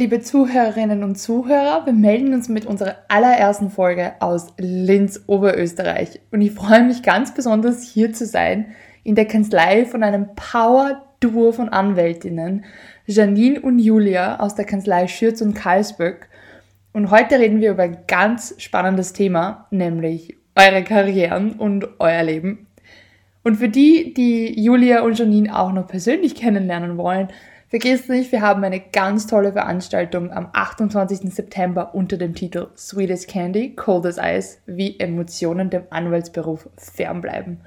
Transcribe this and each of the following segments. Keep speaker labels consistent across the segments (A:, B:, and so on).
A: Liebe Zuhörerinnen und Zuhörer, wir melden uns mit unserer allerersten Folge aus Linz, Oberösterreich. Und ich freue mich ganz besonders hier zu sein, in der Kanzlei von einem Power-Duo von Anwältinnen, Janine und Julia aus der Kanzlei Schürz und Karlsböck. Und heute reden wir über ein ganz spannendes Thema, nämlich eure Karrieren und euer Leben. Und für die, die Julia und Janine auch noch persönlich kennenlernen wollen, Vergiss nicht, wir haben eine ganz tolle Veranstaltung am 28. September unter dem Titel Sweet as Candy, Cold as Ice, wie Emotionen dem Anwaltsberuf fernbleiben.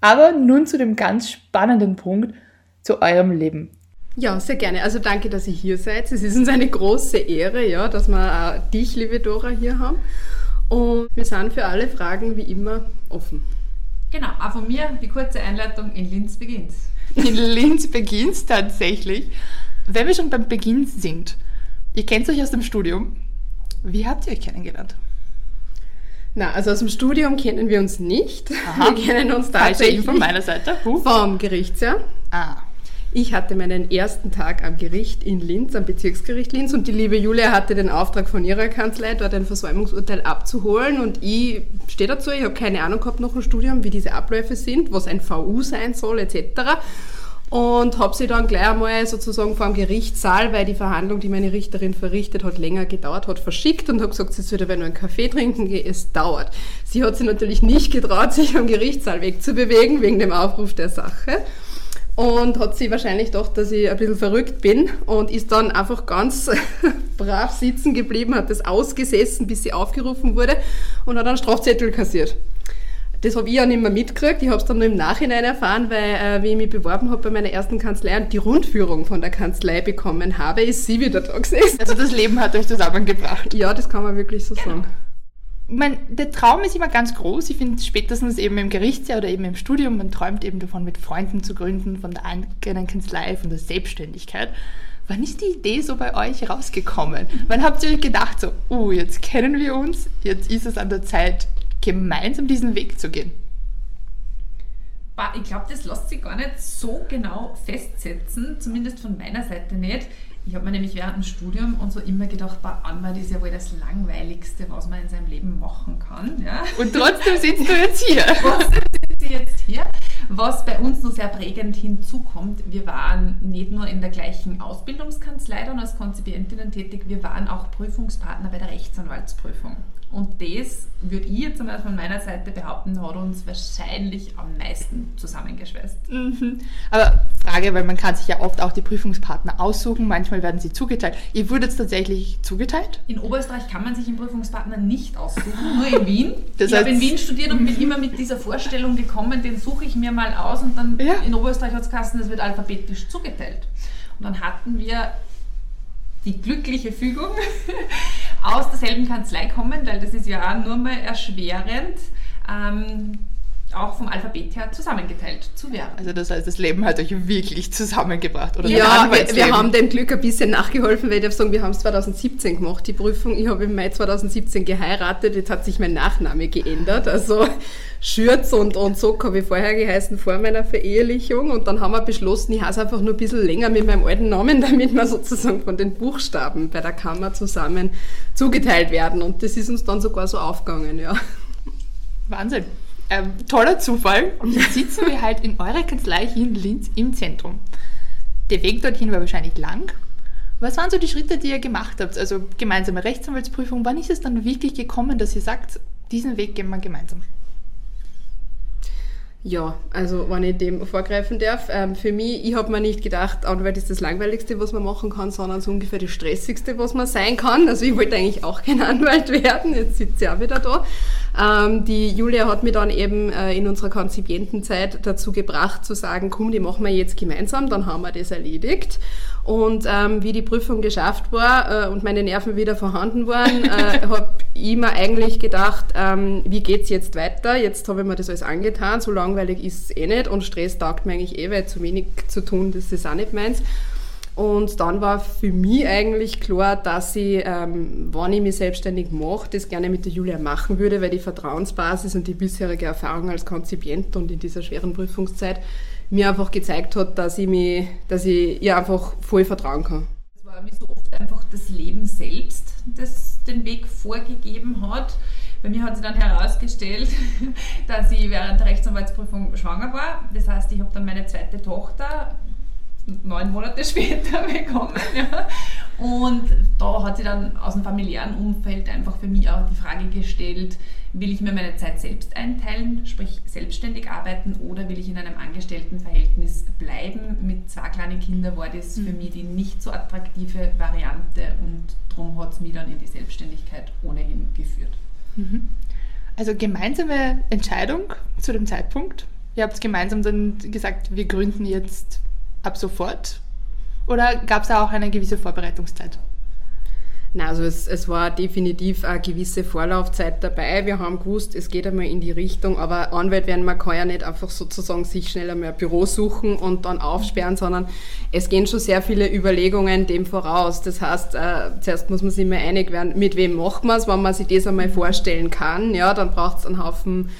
A: Aber nun zu dem ganz spannenden Punkt, zu eurem Leben.
B: Ja, sehr gerne. Also danke, dass ihr hier seid. Es ist uns eine große Ehre, ja, dass wir auch dich, liebe Dora, hier haben. Und wir sind für alle Fragen wie immer offen.
C: Genau, auch von mir die kurze Einleitung in Linz beginnt's
A: in Linz beginnt tatsächlich. Wenn wir schon beim Beginn sind, ihr kennt euch aus dem Studium. Wie habt ihr euch kennengelernt?
B: Na, also aus dem Studium kennen wir uns nicht. Aha. Wir kennen uns tatsächlich
A: von meiner Seite.
B: Huh. vom Gerichtsjahr. Ah. Ich hatte meinen ersten Tag am Gericht in Linz, am Bezirksgericht Linz und die liebe Julia hatte den Auftrag von ihrer Kanzlei, dort ein Versäumungsurteil abzuholen und ich stehe dazu, ich habe keine Ahnung gehabt noch im Studium, wie diese Abläufe sind, was ein VU sein soll etc. Und habe sie dann gleich einmal sozusagen vor dem Gerichtssaal, weil die Verhandlung, die meine Richterin verrichtet hat, länger gedauert hat, verschickt und habe gesagt, sie würde nur einen Kaffee trinken gehen, es dauert. Sie hat sich natürlich nicht getraut, sich am Gerichtssaal wegzubewegen, wegen dem Aufruf der Sache und hat sie wahrscheinlich gedacht, dass ich ein bisschen verrückt bin und ist dann einfach ganz brav sitzen geblieben, hat das ausgesessen, bis sie aufgerufen wurde und hat einen Strafzettel kassiert. Das habe ich ja nicht mehr mitgekriegt. Ich habe es dann nur im Nachhinein erfahren, weil, äh, wie ich mich beworben habe bei meiner ersten Kanzlei und die Rundführung von der Kanzlei bekommen habe, ist sie wieder da gesessen.
A: Also das Leben hat euch zusammengebracht.
B: Ja, das kann man wirklich so sagen
A: mein, der Traum ist immer ganz groß. Ich finde spätestens eben im Gerichtsjahr oder eben im Studium, man träumt eben davon, mit Freunden zu gründen, von der eigenen Kanzlei, von der Selbstständigkeit. Wann ist die Idee so bei euch rausgekommen? Wann habt ihr euch gedacht, so, oh, jetzt kennen wir uns, jetzt ist es an der Zeit, gemeinsam diesen Weg zu gehen?
C: Ich glaube, das lässt sich gar nicht so genau festsetzen, zumindest von meiner Seite nicht. Ich habe mir nämlich während dem Studium und so immer gedacht, bei Anwalt ist ja wohl das Langweiligste, was man in seinem Leben machen kann. Ja?
A: Und trotzdem sitzt du jetzt hier.
C: trotzdem sitze ich jetzt hier. Was bei uns noch sehr prägend hinzukommt, wir waren nicht nur in der gleichen Ausbildungskanzlei dann als Konzipientinnen tätig, wir waren auch Prüfungspartner bei der Rechtsanwaltsprüfung. Und das würde ich jetzt einmal von meiner Seite behaupten, hat uns wahrscheinlich am meisten zusammengeschweißt.
A: Mhm. Aber Frage, weil man kann sich ja oft auch die Prüfungspartner aussuchen, manchmal werden sie zugeteilt. Ihr wurdet tatsächlich zugeteilt?
C: In Oberösterreich kann man sich einen Prüfungspartner nicht aussuchen, nur in Wien. Das ich habe in Wien studiert und bin mhm. immer mit dieser Vorstellung gekommen, den suche ich mir mal aus und dann ja. in Oberösterreich hat es Kassen, das wird alphabetisch zugeteilt. Und dann hatten wir die glückliche Fügung, aus derselben Kanzlei kommen, weil das ist ja auch nur mal erschwerend. Ähm, auch vom Alphabet her zusammengeteilt zu werden.
A: Also das heißt, das Leben hat euch wirklich zusammengebracht, oder?
B: Ja, wir, wir, haben dem Glück ein bisschen nachgeholfen, weil ich darf sagen, wir haben es 2017 gemacht, die Prüfung. Ich habe im Mai 2017 geheiratet, jetzt hat sich mein Nachname geändert. Also Schürz und, und Sock habe ich vorher geheißen vor meiner Verehelichung und dann haben wir beschlossen, ich heiße einfach nur ein bisschen länger mit meinem alten Namen, damit wir sozusagen von den Buchstaben bei der Kammer zusammen zugeteilt werden. Und das ist uns dann sogar so aufgegangen, ja.
A: Wahnsinn ähm, toller Zufall. Und jetzt sitzen wir halt in eurer Kanzlei hier in Linz im Zentrum. Der Weg dorthin war wahrscheinlich lang. Was waren so die Schritte, die ihr gemacht habt? Also gemeinsame Rechtsanwaltsprüfung. Wann ist es dann wirklich gekommen, dass ihr sagt, diesen Weg gehen wir gemeinsam?
B: Ja, also wenn ich dem vorgreifen darf, ähm, für mich, ich habe mir nicht gedacht, Anwalt ist das Langweiligste, was man machen kann, sondern so ungefähr das Stressigste, was man sein kann. Also ich wollte eigentlich auch kein Anwalt werden, jetzt sitzt sie auch wieder da. Ähm, die Julia hat mich dann eben äh, in unserer Konzipientenzeit dazu gebracht zu sagen, komm, die machen wir jetzt gemeinsam, dann haben wir das erledigt. Und ähm, wie die Prüfung geschafft war äh, und meine Nerven wieder vorhanden waren, äh, habe ich mir eigentlich gedacht, ähm, wie geht's jetzt weiter? Jetzt habe ich mir das alles angetan, so langweilig ist es eh nicht und Stress taugt mir eigentlich eh, weil zu wenig zu tun, das ist auch nicht meins. Und dann war für mich eigentlich klar, dass ich, ähm, wenn ich mich selbstständig mache, das gerne mit der Julia machen würde, weil die Vertrauensbasis und die bisherige Erfahrung als Konzipient und in dieser schweren Prüfungszeit mir einfach gezeigt hat, dass ich, mich, dass ich ihr einfach voll vertrauen kann.
C: Es war wie so oft einfach das Leben selbst, das den Weg vorgegeben hat. Bei mir hat sich dann herausgestellt, dass ich während der Rechtsanwaltsprüfung schwanger war. Das heißt, ich habe dann meine zweite Tochter neun Monate später bekommen. Ja. Und da hat sich dann aus dem familiären Umfeld einfach für mich auch die Frage gestellt, will ich mir meine Zeit selbst einteilen, sprich selbstständig arbeiten oder will ich in einem Angestelltenverhältnis bleiben? Mit zwei kleinen Kindern war das mhm. für mich die nicht so attraktive Variante und darum hat es mich dann in die Selbstständigkeit ohnehin geführt. Mhm.
A: Also gemeinsame Entscheidung zu dem Zeitpunkt. Ihr habt gemeinsam dann gesagt, wir gründen jetzt ab sofort? Oder gab es da auch eine gewisse Vorbereitungszeit?
B: Nein, also es, es war definitiv eine gewisse Vorlaufzeit dabei. Wir haben gewusst, es geht einmal in die Richtung, aber Anwalt werden, man kann ja nicht einfach sozusagen sich schnell einmal ein Büro suchen und dann aufsperren, sondern es gehen schon sehr viele Überlegungen dem voraus. Das heißt, äh, zuerst muss man sich mal einig werden, mit wem macht man es, wenn man sich das einmal vorstellen kann. Ja, dann braucht es einen Haufen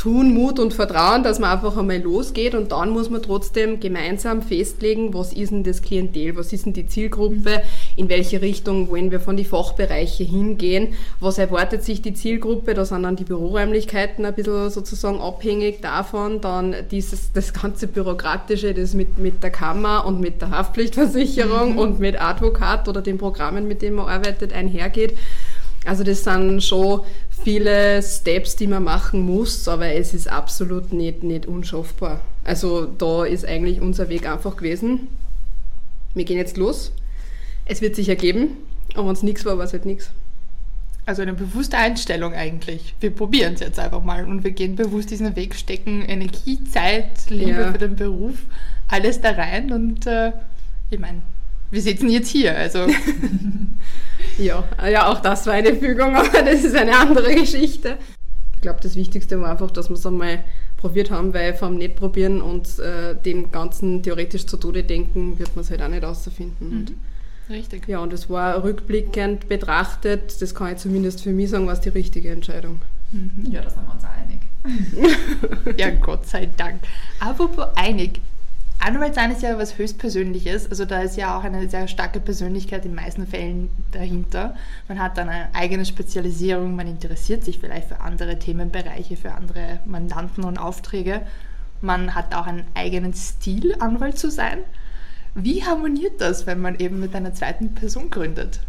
B: Tun, Mut und Vertrauen, dass man einfach einmal losgeht und dann muss man trotzdem gemeinsam festlegen, was ist denn das Klientel, was ist denn die Zielgruppe, in welche Richtung wollen wir von die Fachbereiche hingehen, was erwartet sich die Zielgruppe, da sind dann die Büroräumlichkeiten ein bisschen sozusagen abhängig davon, dann dieses, das ganze Bürokratische, das mit, mit der Kammer und mit der Haftpflichtversicherung mhm. und mit Advokat oder den Programmen, mit denen man arbeitet, einhergeht. Also das sind schon viele Steps, die man machen muss, aber es ist absolut nicht, nicht unschaffbar. Also da ist eigentlich unser Weg einfach gewesen. Wir gehen jetzt los. Es wird sich ergeben. Und wenn es nichts war, war es halt nichts.
A: Also eine bewusste Einstellung eigentlich. Wir probieren es jetzt einfach mal und wir gehen bewusst diesen Weg, stecken Energie, Zeit, Liebe ja. für den Beruf, alles da rein und äh, ich meine, wir sitzen jetzt hier, also
B: Ja, ja, auch das war eine Fügung, aber das ist eine andere Geschichte. Ich glaube, das Wichtigste war einfach, dass wir es einmal probiert haben, weil vom Nicht-Probieren und äh, dem Ganzen theoretisch zu Tode denken, wird man es halt auch nicht rausfinden. Mhm. Richtig. Ja, und es war rückblickend betrachtet, das kann ich zumindest für mich sagen, war es die richtige Entscheidung.
C: Mhm. Ja, da sind wir uns auch
A: einig. ja, Gott sei Dank. Apropos einig, Anwalt sein ist ja was höchstpersönliches, also da ist ja auch eine sehr starke Persönlichkeit in den meisten Fällen dahinter. Man hat dann eine eigene Spezialisierung, man interessiert sich vielleicht für andere Themenbereiche, für andere Mandanten und Aufträge. Man hat auch einen eigenen Stil, Anwalt zu sein. Wie harmoniert das, wenn man eben mit einer zweiten Person gründet?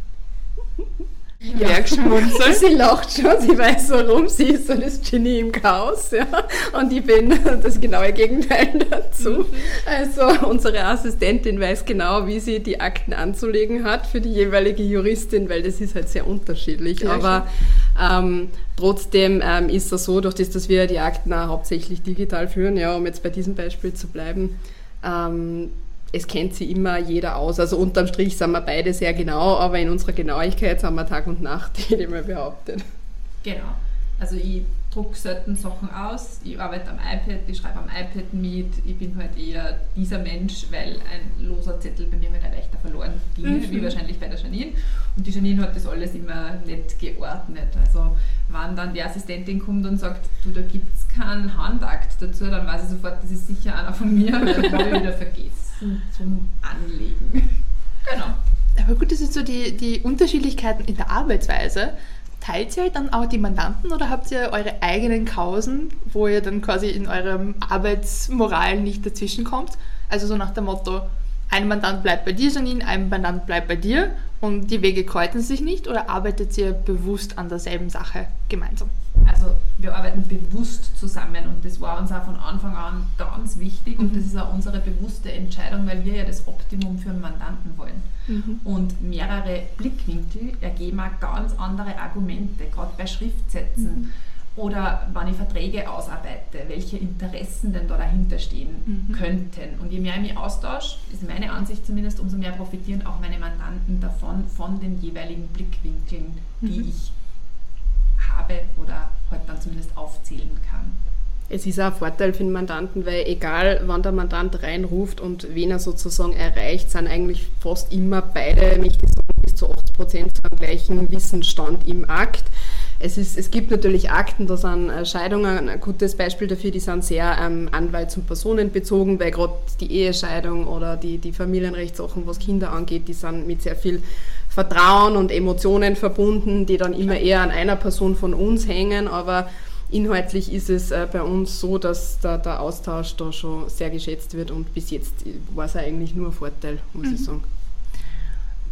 B: Ja. Bergschmunzeln. Sie lacht schon, sie weiß warum, sie ist so das Genie im Chaos, ja. Und ich bin das genaue Gegenteil dazu. Mhm. Also unsere Assistentin weiß genau, wie sie die Akten anzulegen hat für die jeweilige Juristin, weil das ist halt sehr unterschiedlich. Ja, Aber ähm, trotzdem ähm, ist es so, durch das, dass wir die Akten auch hauptsächlich digital führen, ja, um jetzt bei diesem Beispiel zu bleiben, ähm, es kennt sie immer jeder aus. Also unterm Strich sind wir beide sehr genau, aber in unserer Genauigkeit sind wir Tag und Nacht, hätte ich mal behauptet.
C: Genau. Also ich drucke selten Sachen aus, ich arbeite am iPad, ich schreibe am iPad mit, ich bin halt eher dieser Mensch, weil ein loser Zettel bei mir halt leichter verloren ging, mhm. wie wahrscheinlich bei der Janine. Und die Janine hat das alles immer nett geordnet. Also wenn dann die Assistentin kommt und sagt, du, da gibt es keinen Handakt dazu, dann weiß ich sofort, das ist sicher einer von mir, weil ich wieder vergessen zum Anlegen.
A: Genau. Aber gut, das sind so die, die Unterschiedlichkeiten in der Arbeitsweise. Teilt ihr dann auch die Mandanten oder habt ihr eure eigenen Kausen, wo ihr dann quasi in eurem Arbeitsmoral nicht dazwischen kommt? Also so nach dem Motto, ein Mandant bleibt bei dir, Janine, ein Mandant bleibt bei dir und die Wege kreuzen sich nicht oder arbeitet ihr bewusst an derselben Sache gemeinsam?
C: Also wir arbeiten bewusst zusammen und das war uns auch von Anfang an ganz wichtig und mhm. das ist auch unsere bewusste Entscheidung, weil wir ja das Optimum für einen Mandanten wollen. Mhm. Und mehrere Blickwinkel ergeben auch ganz andere Argumente, gerade bei Schriftsätzen. Mhm oder wann ich Verträge ausarbeite, welche Interessen denn da dahinter stehen mhm. könnten. Und je mehr ich mich austausche, ist meine Ansicht zumindest, umso mehr profitieren auch meine Mandanten davon, von den jeweiligen Blickwinkeln, die mhm. ich habe oder halt dann zumindest aufzählen kann.
B: Es ist auch ein Vorteil für den Mandanten, weil egal wann der Mandant reinruft und wen er sozusagen erreicht, sind eigentlich fast immer beide, nicht bis zu 80 Prozent zu einem gleichen Wissensstand im Akt. Es, ist, es gibt natürlich Akten, da sind äh, Scheidungen ein gutes Beispiel dafür, die sind sehr ähm, anwalts- und personenbezogen, weil gerade die Ehescheidung oder die, die Familienrechtssachen, was Kinder angeht, die sind mit sehr viel Vertrauen und Emotionen verbunden, die dann immer eher an einer Person von uns hängen, aber inhaltlich ist es äh, bei uns so, dass der, der, Austausch da schon sehr geschätzt wird und bis jetzt war es eigentlich nur ein Vorteil, muss mhm. ich sagen.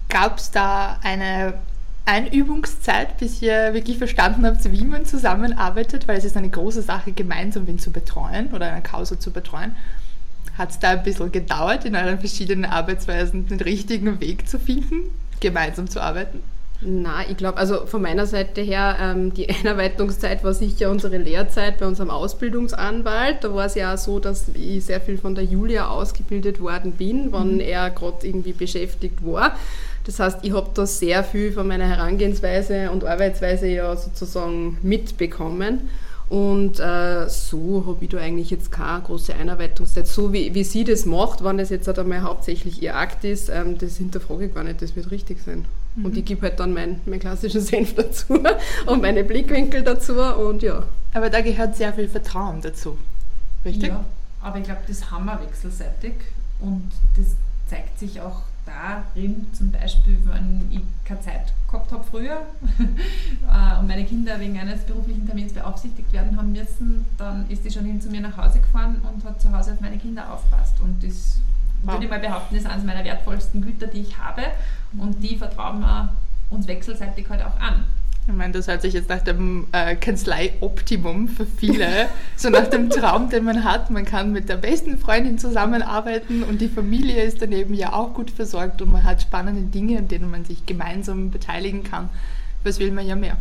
A: Gab es da eine Einübungszeit, bis ihr wirklich verstanden habt, wie man zusammenarbeitet, weil es ist eine große Sache, gemeinsam wen zu betreuen oder eine Kause zu betreuen. Hat es da ein bisschen gedauert, in euren verschiedenen Arbeitsweisen den richtigen Weg zu finden, gemeinsam zu arbeiten?
B: Na, ich glaube, also von meiner Seite her, ähm, die Einarbeitungszeit war sicher unsere Lehrzeit bei unserem Ausbildungsanwalt. Da war es ja auch so, dass ich sehr viel von der Julia ausgebildet worden bin, wann mhm. er gerade irgendwie beschäftigt war. Das heißt, ich habe da sehr viel von meiner Herangehensweise und Arbeitsweise ja sozusagen mitbekommen. Und äh, so habe ich da eigentlich jetzt keine große Einarbeitungszeit. So wie, wie sie das macht, wenn das jetzt halt einmal hauptsächlich ihr Akt ist, ähm, das hinterfrage ich gar nicht, das wird richtig sein. Mhm. Und ich gebe halt dann meinen mein klassischen Senf dazu und meine Blickwinkel dazu und ja.
A: Aber da gehört sehr viel Vertrauen dazu, richtig?
C: Ja, aber ich glaube, das haben wir wechselseitig und das zeigt sich auch darin, zum Beispiel, wenn ich keine Zeit gehabt habe früher äh, und meine Kinder wegen eines beruflichen Termins beaufsichtigt werden haben müssen, dann ist sie schon hin zu mir nach Hause gefahren und hat zu Hause auf meine Kinder aufgepasst. Und das wow. würde ich mal behaupten, ist eines meiner wertvollsten Güter, die ich habe. Und die vertrauen wir uns wechselseitig halt auch an.
A: Ich meine, das hört sich jetzt nach dem äh, Kanzlei-Optimum für viele, so nach dem Traum, den man hat. Man kann mit der besten Freundin zusammenarbeiten und die Familie ist daneben ja auch gut versorgt und man hat spannende Dinge, an denen man sich gemeinsam beteiligen kann. Was will man ja mehr?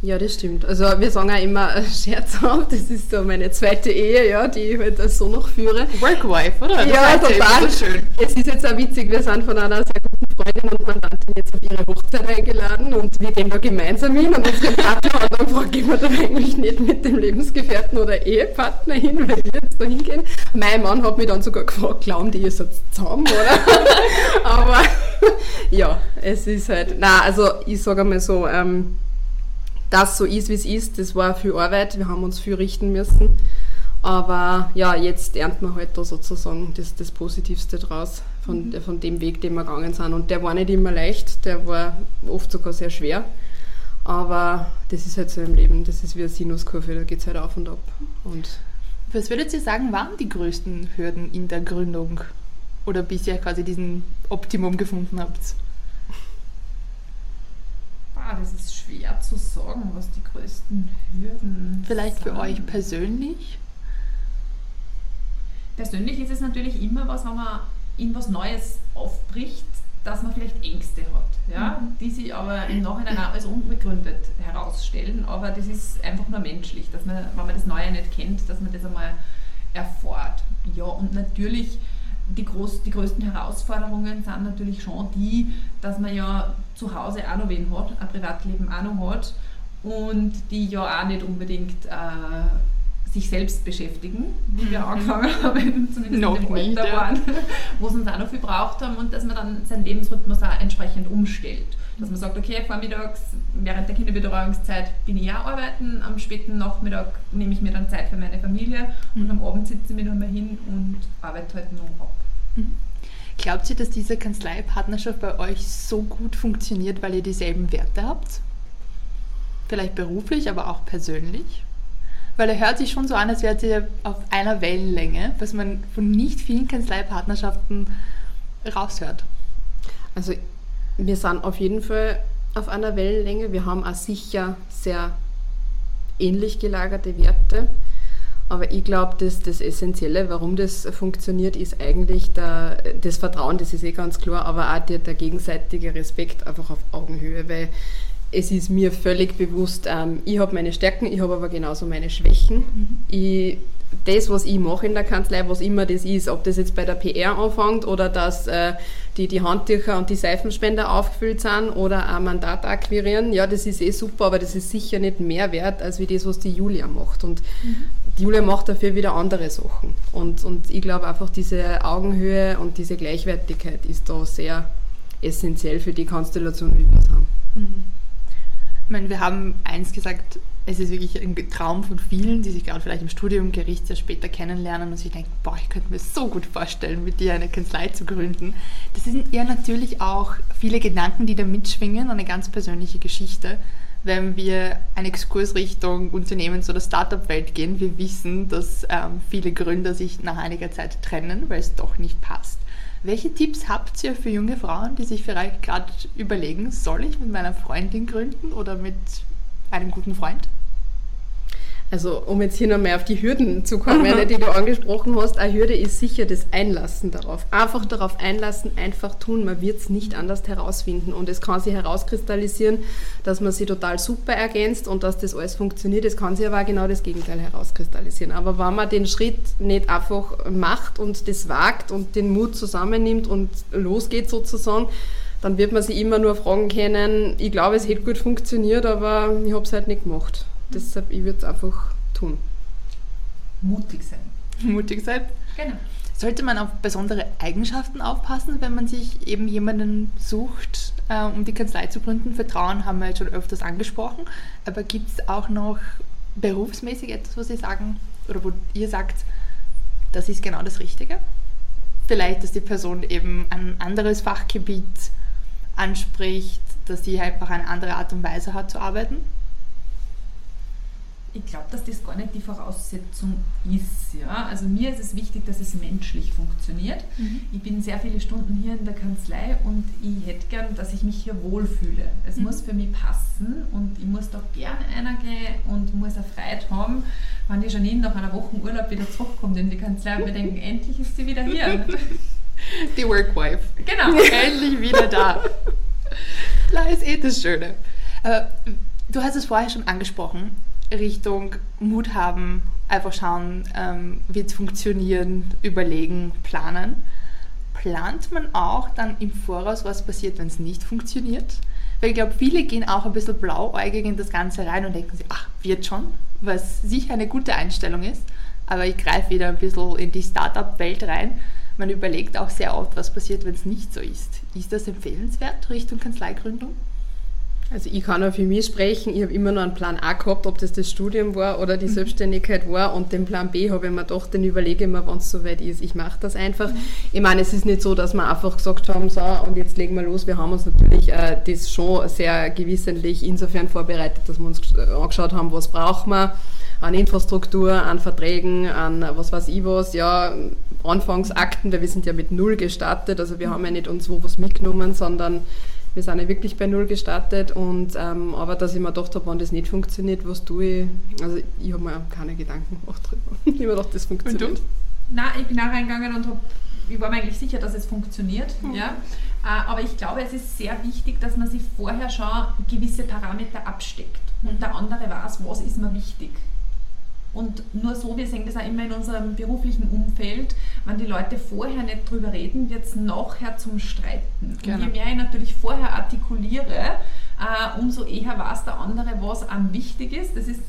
B: Ja, das stimmt. Also wir sagen auch immer scherzhaft, das ist so meine zweite Ehe, ja, die ich halt so noch führe.
A: Workwife, oder?
B: Das ja, total. schön. Es ist jetzt auch witzig, wir sind von einer sehr Freundin und Mandantin jetzt auf ihre Hochzeit eingeladen und wir gehen da gemeinsam hin und unsere Partner und dann fragt gehen wir da eigentlich nicht mit dem Lebensgefährten oder Ehepartner hin, weil wir jetzt da hingehen. Mein Mann hat mich dann sogar gefragt, glauben die, ihr seid zusammen, oder? Aber ja, es ist halt, na also ich sage einmal so, ähm, das so ist, wie es ist, das war viel Arbeit, wir haben uns viel richten müssen. Aber ja, jetzt ernten wir halt da sozusagen das, das Positivste draus von, mhm. von dem Weg, den wir gegangen sind. Und der war nicht immer leicht, der war oft sogar sehr schwer. Aber das ist halt so im Leben, das ist wie eine Sinuskurve, da geht es halt auf und ab. Und
A: Was würdet ihr sagen, waren die größten Hürden in der Gründung? Oder bis ihr quasi diesen Optimum gefunden habt?
C: Ah, das ist schwer zu sagen, was die größten Hürden
A: Vielleicht sind. für euch persönlich?
C: Persönlich ist es natürlich immer was, wenn man in was Neues aufbricht, dass man vielleicht Ängste hat, ja, mhm. die sich aber im Nachhinein auch als unbegründet herausstellen. Aber das ist einfach nur menschlich, dass man, wenn man das Neue nicht kennt, dass man das einmal erfährt. Ja, und natürlich die, groß, die größten Herausforderungen sind natürlich schon die, dass man ja zu Hause auch noch wen hat, ein Privatleben auch noch hat und die ja auch nicht unbedingt äh, sich selbst beschäftigen, wie wir mhm. angefangen haben, zumindest noch in dem Alter waren, wo sie uns auch noch viel braucht haben und dass man dann seinen Lebensrhythmus auch entsprechend umstellt. Dass man sagt, okay, vormittags, während der Kinderbetreuungszeit bin ich auch arbeiten, am späten Nachmittag nehme ich mir dann Zeit für meine Familie und mhm. am Abend sitze ich mich nochmal hin und arbeite halt noch ab.
A: Mhm. Glaubt ihr, dass diese Kanzleipartnerschaft bei euch so gut funktioniert, weil ihr dieselben Werte habt? Vielleicht beruflich, aber auch persönlich? Weil er hört sich schon so an, als wärt ihr auf einer Wellenlänge, was man von nicht vielen Kanzleipartnerschaften raushört.
B: Also wir sind auf jeden Fall auf einer Wellenlänge. Wir haben auch sicher sehr ähnlich gelagerte Werte. Aber ich glaube, dass das Essentielle, warum das funktioniert, ist eigentlich der, das Vertrauen, das ist eh ganz klar, aber auch der, der gegenseitige Respekt einfach auf Augenhöhe, weil es ist mir völlig bewusst, ähm, ich habe meine Stärken, ich habe aber genauso meine Schwächen. Mhm. Ich das, was ich mache in der Kanzlei, was immer das ist, ob das jetzt bei der PR anfängt oder dass äh, die, die Handtücher und die Seifenspender aufgefüllt sind oder ein Mandat akquirieren, ja, das ist eh super, aber das ist sicher nicht mehr wert, als wie das, was die Julia macht. Und mhm. die Julia macht dafür wieder andere Sachen. Und, und ich glaube einfach, diese Augenhöhe und diese Gleichwertigkeit ist da sehr essentiell für die Konstellation, wie wir es haben. Mhm.
A: Ich meine, wir haben eins gesagt, es ist wirklich ein Traum von vielen, die sich gerade vielleicht im Studium Gerichtsjahr später kennenlernen und sich denken, boah, ich könnte mir so gut vorstellen, mit dir eine Kanzlei zu gründen. Das sind ja natürlich auch viele Gedanken, die da mitschwingen, eine ganz persönliche Geschichte. Wenn wir eine Exkurs Richtung Unternehmens- oder Startup-Welt gehen, wir wissen, dass ähm, viele Gründer sich nach einiger Zeit trennen, weil es doch nicht passt. Welche Tipps habt ihr für junge Frauen, die sich vielleicht gerade überlegen, soll ich mit meiner Freundin gründen oder mit einem guten Freund?
B: Also um jetzt hier nochmal auf die Hürden zu kommen, die du angesprochen hast, eine Hürde ist sicher das Einlassen darauf. Einfach darauf einlassen, einfach tun, man wird es nicht anders herausfinden und es kann sich herauskristallisieren, dass man sie total super ergänzt und dass das alles funktioniert. Es kann sich aber auch genau das Gegenteil herauskristallisieren. Aber wenn man den Schritt nicht einfach macht und das wagt und den Mut zusammennimmt und losgeht sozusagen, dann wird man sich immer nur fragen können, ich glaube, es hätte gut funktioniert, aber ich habe es halt nicht gemacht. Deshalb, ich würde es einfach tun.
C: Mutig sein.
A: Mutig sein? Genau. Sollte man auf besondere Eigenschaften aufpassen, wenn man sich eben jemanden sucht, äh, um die Kanzlei zu gründen? Vertrauen haben wir jetzt schon öfters angesprochen, aber gibt es auch noch berufsmäßig etwas, was Sie sagen oder wo ihr sagt, das ist genau das Richtige? Vielleicht, dass die Person eben ein anderes Fachgebiet anspricht, dass sie halt einfach eine andere Art und Weise hat zu arbeiten?
C: Ich glaube, dass das gar nicht die Voraussetzung ist. Ja? Also mir ist es wichtig, dass es menschlich funktioniert. Mhm. Ich bin sehr viele Stunden hier in der Kanzlei und ich hätte gern, dass ich mich hier wohlfühle. Es mhm. muss für mich passen und ich muss da gerne einer gehen und muss eine Freude haben, wenn die Janine nach einer Woche Urlaub wieder zurückkommt in die Kanzlei und wir denken, endlich ist sie wieder hier.
A: Die Workwife.
C: Genau.
A: Endlich wieder da. Das ist eh das Schöne. Aber du hast es vorher schon angesprochen Richtung Mut haben, einfach schauen, ähm, wird es funktionieren, überlegen, planen. Plant man auch dann im Voraus, was passiert, wenn es nicht funktioniert? Weil ich glaube, viele gehen auch ein bisschen blauäugig in das Ganze rein und denken sich, ach, wird schon, was sicher eine gute Einstellung ist. Aber ich greife wieder ein bisschen in die Startup-Welt rein. Man überlegt auch sehr oft, was passiert, wenn es nicht so ist. Ist das empfehlenswert Richtung Kanzleigründung?
B: Also ich kann auch für mich sprechen, ich habe immer noch einen Plan A gehabt, ob das das Studium war oder die mhm. Selbstständigkeit war und den Plan B habe ich mir doch, den überlege ich mir, wenn es soweit ist, ich mache das einfach. Mhm. Ich meine, es ist nicht so, dass wir einfach gesagt haben, so und jetzt legen wir los, wir haben uns natürlich äh, das schon sehr gewissentlich insofern vorbereitet, dass wir uns angeschaut haben, was brauchen wir an Infrastruktur, an Verträgen, an was weiß ich was, ja, Anfangsakten, weil wir sind ja mit null gestartet, also wir haben ja nicht uns wo was mitgenommen, sondern wir sind ja wirklich bei Null gestartet und ähm, aber dass ich mir gedacht habe, wenn das nicht funktioniert, was tue ich? Also ich habe mir keine Gedanken gemacht drüber. ich habe mir gedacht, das funktioniert.
C: Nein, ich bin auch reingegangen und habe ich war mir eigentlich sicher, dass es funktioniert. Mhm. Ja. Äh, aber ich glaube, es ist sehr wichtig, dass man sich vorher schon gewisse Parameter absteckt und der andere weiß, was ist mir wichtig. Und nur so, wir sehen das auch immer in unserem beruflichen Umfeld, wenn die Leute vorher nicht drüber reden, wird es nachher zum Streiten. Genau. Und je mehr ich natürlich vorher artikuliere, äh, umso eher weiß der andere, was einem wichtig ist. Das ist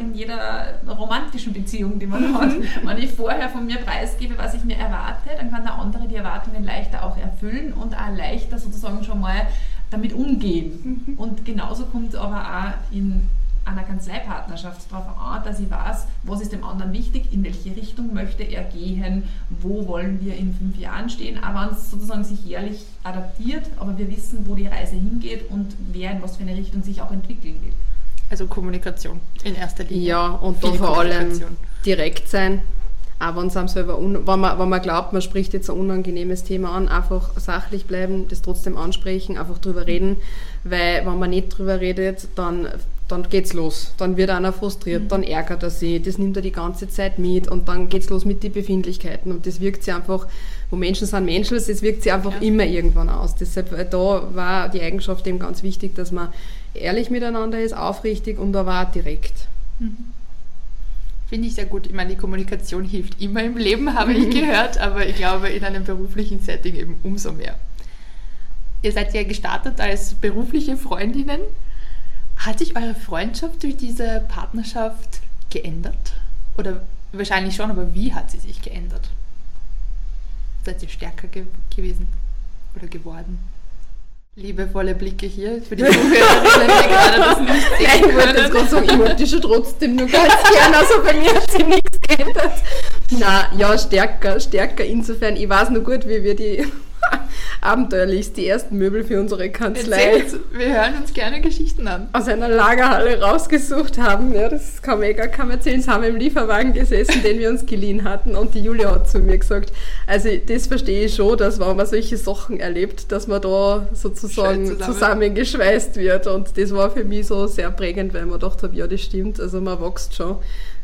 C: in jeder romantischen Beziehung, die man hat. Wenn ich vorher von mir preisgebe, was ich mir erwarte, dann kann der andere die Erwartungen leichter auch erfüllen und auch leichter sozusagen schon mal damit umgehen. Mhm. Und genauso kommt es aber auch in einer Kanzleipartnerschaft darauf an, dass ich weiß, was ist dem anderen wichtig, in welche Richtung möchte er gehen, wo wollen wir in fünf Jahren stehen, auch wenn es sozusagen sich jährlich adaptiert, aber wir wissen, wo die Reise hingeht und wer in was für eine Richtung sich auch entwickeln will.
A: Also Kommunikation in erster Linie.
B: Ja, und da vor allem direkt sein. Auch wenn, selber wenn, man, wenn man glaubt, man spricht jetzt ein unangenehmes Thema an, einfach sachlich bleiben, das trotzdem ansprechen, einfach drüber reden, weil wenn man nicht drüber redet, dann dann geht's los. Dann wird einer frustriert, mhm. dann ärgert er sich, das nimmt er die ganze Zeit mit und dann geht's los mit den Befindlichkeiten und das wirkt sich einfach, wo Menschen sind Menschen, das wirkt sich einfach ja. immer irgendwann aus. Deshalb äh, da war die Eigenschaft eben ganz wichtig, dass man ehrlich miteinander ist, aufrichtig und aber auch direkt. Mhm.
A: Finde ich sehr gut. Ich meine, die Kommunikation hilft immer im Leben, habe ich gehört, aber ich glaube in einem beruflichen Setting eben umso mehr. Ihr seid ja gestartet als berufliche Freundinnen. Hat sich eure Freundschaft durch diese Partnerschaft geändert? Oder wahrscheinlich schon, aber wie hat sie sich geändert? Seid ihr stärker ge gewesen oder geworden? Liebevolle Blicke hier für die Zuhörerinnen, die gerade das nicht sehen
B: Ich wollte jetzt gerade sagen, ich wollte die schon trotzdem nur ganz gerne, also bei mir hat sich nichts geändert. Na, ja, stärker, stärker insofern. Ich weiß nur gut, wie wir die abenteuerlichst die ersten Möbel für unsere Kanzlei.
A: wir hören uns gerne Geschichten an.
B: Aus einer Lagerhalle rausgesucht haben. Ja, das kann man gar kaum erzählen. Sie haben im Lieferwagen gesessen, den wir uns geliehen hatten. Und die Julia hat zu mir gesagt, also das verstehe ich schon, dass wenn man solche Sachen erlebt, dass man da sozusagen zusammen. zusammengeschweißt wird. Und das war für mich so sehr prägend, weil man gedacht habe, ja, das stimmt. Also man wächst schon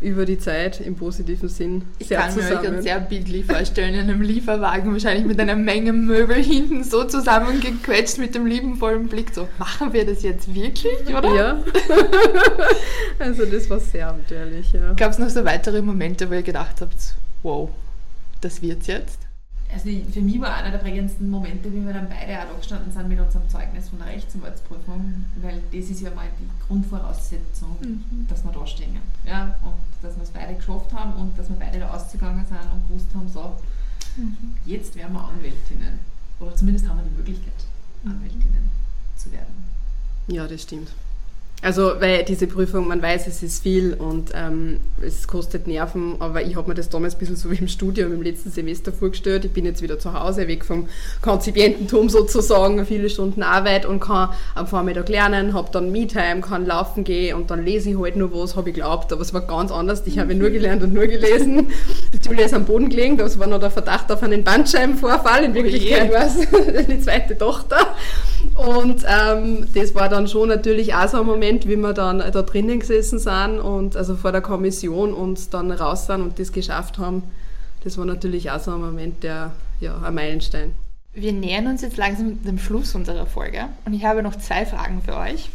B: über die Zeit im positiven Sinn
A: ich sehr zusammen. Ich kann mir euch sehr bildlich vorstellen, in einem Lieferwagen wahrscheinlich mit einer Menge Möbel hinten so zusammengequetscht mit dem liebenvollen Blick. So, machen wir das jetzt wirklich, oder?
B: Ja. also das war sehr abenteuerlich, ja.
A: Gab es noch so weitere Momente, wo ihr gedacht habt, wow, das wird's jetzt?
C: Also für mich war einer der prägendsten Momente, wie wir dann beide auch da gestanden sind mit unserem Zeugnis von der Rechtsanwaltsprüfung, weil das ist ja mal die Grundvoraussetzung, mhm. dass wir da stehen. Ja? Und dass wir es beide geschafft haben und dass wir beide da ausgegangen sind und gewusst haben, so, mhm. jetzt werden wir Anwältinnen. Oder zumindest haben wir die Möglichkeit, mhm. Anwältinnen zu werden.
B: Ja, das stimmt. Also, weil diese Prüfung, man weiß, es ist viel und ähm, es kostet Nerven, aber ich habe mir das damals ein bisschen so wie im Studium im letzten Semester vorgestellt. Ich bin jetzt wieder zu Hause, weg vom Konzipiententum sozusagen, viele Stunden Arbeit und kann am Vormittag lernen, habe dann Me-Time, kann laufen gehen und dann lese ich halt nur was, habe ich glaubt, aber es war ganz anders. Ich habe nur gelernt und nur gelesen. Die Julia ist am Boden gelegen, das war noch der Verdacht auf einen Bandscheibenvorfall. In Wirklichkeit oh war es die zweite Tochter. Und ähm, das war dann schon natürlich auch so ein Moment, wie wir dann da drinnen gesessen sind und also vor der Kommission und dann raus sind und das geschafft haben. Das war natürlich auch so ein Moment, der ja ein Meilenstein.
A: Wir nähern uns jetzt langsam dem Schluss unserer Folge und ich habe noch zwei Fragen für euch.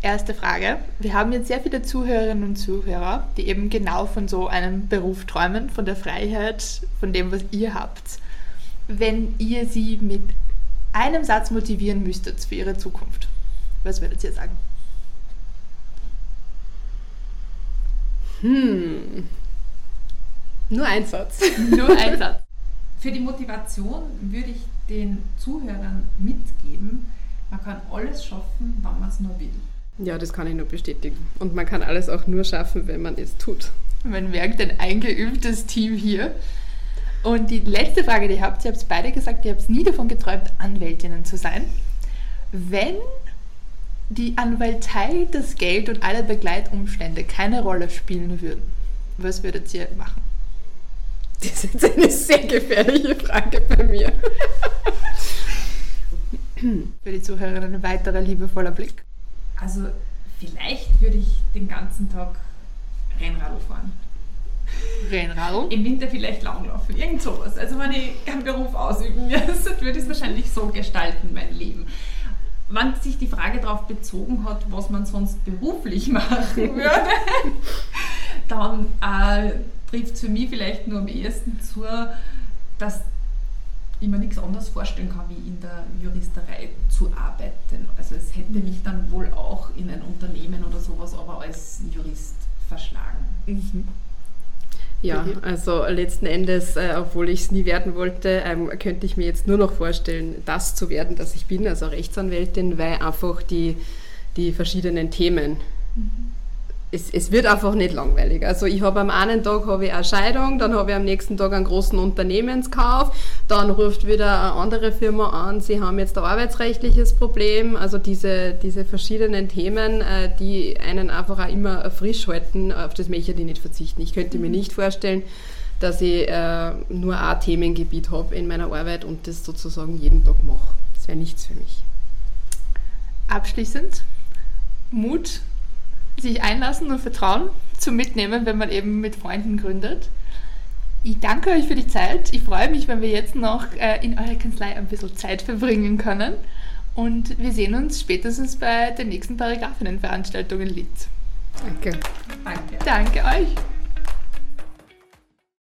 A: Erste Frage. Wir haben jetzt sehr viele Zuhörerinnen und Zuhörer, die eben genau von so einem Beruf träumen, von der Freiheit, von dem, was ihr habt. Wenn ihr sie mit einem Satz motivieren müsstet für Ihre Zukunft, was würdet ihr sagen?
B: Hm. Nur ein Satz.
A: Nur ein Satz.
C: Für die Motivation würde ich den Zuhörern mitgeben, man kann alles schaffen, wann man es nur will.
B: Ja, das kann ich nur bestätigen. Und man kann alles auch nur schaffen, wenn man es tut.
A: Man merkt ein eingeübtes Team hier. Und die letzte Frage, die ihr habt, ihr habt beide gesagt, ihr habt nie davon geträumt, Anwältinnen zu sein. Wenn die Anwaltei, das Geld und alle Begleitumstände keine Rolle spielen würden, was würdet ihr machen?
B: Das ist jetzt eine sehr gefährliche Frage bei mir.
A: Für die Zuhörerinnen ein weiterer liebevoller Blick.
C: Also vielleicht würde ich den ganzen Tag Rennradl fahren.
A: Rennradl?
C: Im Winter vielleicht langlaufen, irgend sowas. Also wenn ich keinen Beruf ausüben müsste, würde ich es wahrscheinlich so gestalten, mein Leben. Wenn sich die Frage darauf bezogen hat, was man sonst beruflich machen würde, dann äh, trifft es für mich vielleicht nur am ehesten zu, dass ich mir nichts anderes vorstellen kann, wie in der Juristerei zu arbeiten. Also es hätte mich dann wohl auch in ein Unternehmen oder sowas, aber als Jurist verschlagen. Mhm.
B: Ja, also letzten Endes, äh, obwohl ich es nie werden wollte, ähm, könnte ich mir jetzt nur noch vorstellen, das zu werden, das ich bin, also Rechtsanwältin, weil einfach die, die verschiedenen Themen mhm es, es wird einfach nicht langweilig. Also ich habe am einen Tag habe ich eine Scheidung, dann habe ich am nächsten Tag einen großen Unternehmenskauf, dann ruft wieder eine andere Firma an, sie haben jetzt ein arbeitsrechtliches Problem. Also diese, diese verschiedenen Themen, äh, die einen einfach auch immer frisch halten, auf das möchte ich nicht verzichten. Ich könnte mir nicht vorstellen, dass ich äh, nur ein Themengebiet habe in meiner Arbeit und das sozusagen jeden Tag mache. Das wäre nichts für mich.
A: Abschließend, Mut sich einlassen und vertrauen zum Mitnehmen, wenn man eben mit Freunden gründet. Ich danke euch für die Zeit. Ich freue mich, wenn wir jetzt noch äh, in eurer Kanzlei ein bisschen Zeit verbringen können. Und wir sehen uns spätestens bei der nächsten Paragraphinnenveranstaltung in Linz.
B: Danke.
A: Danke. Danke euch.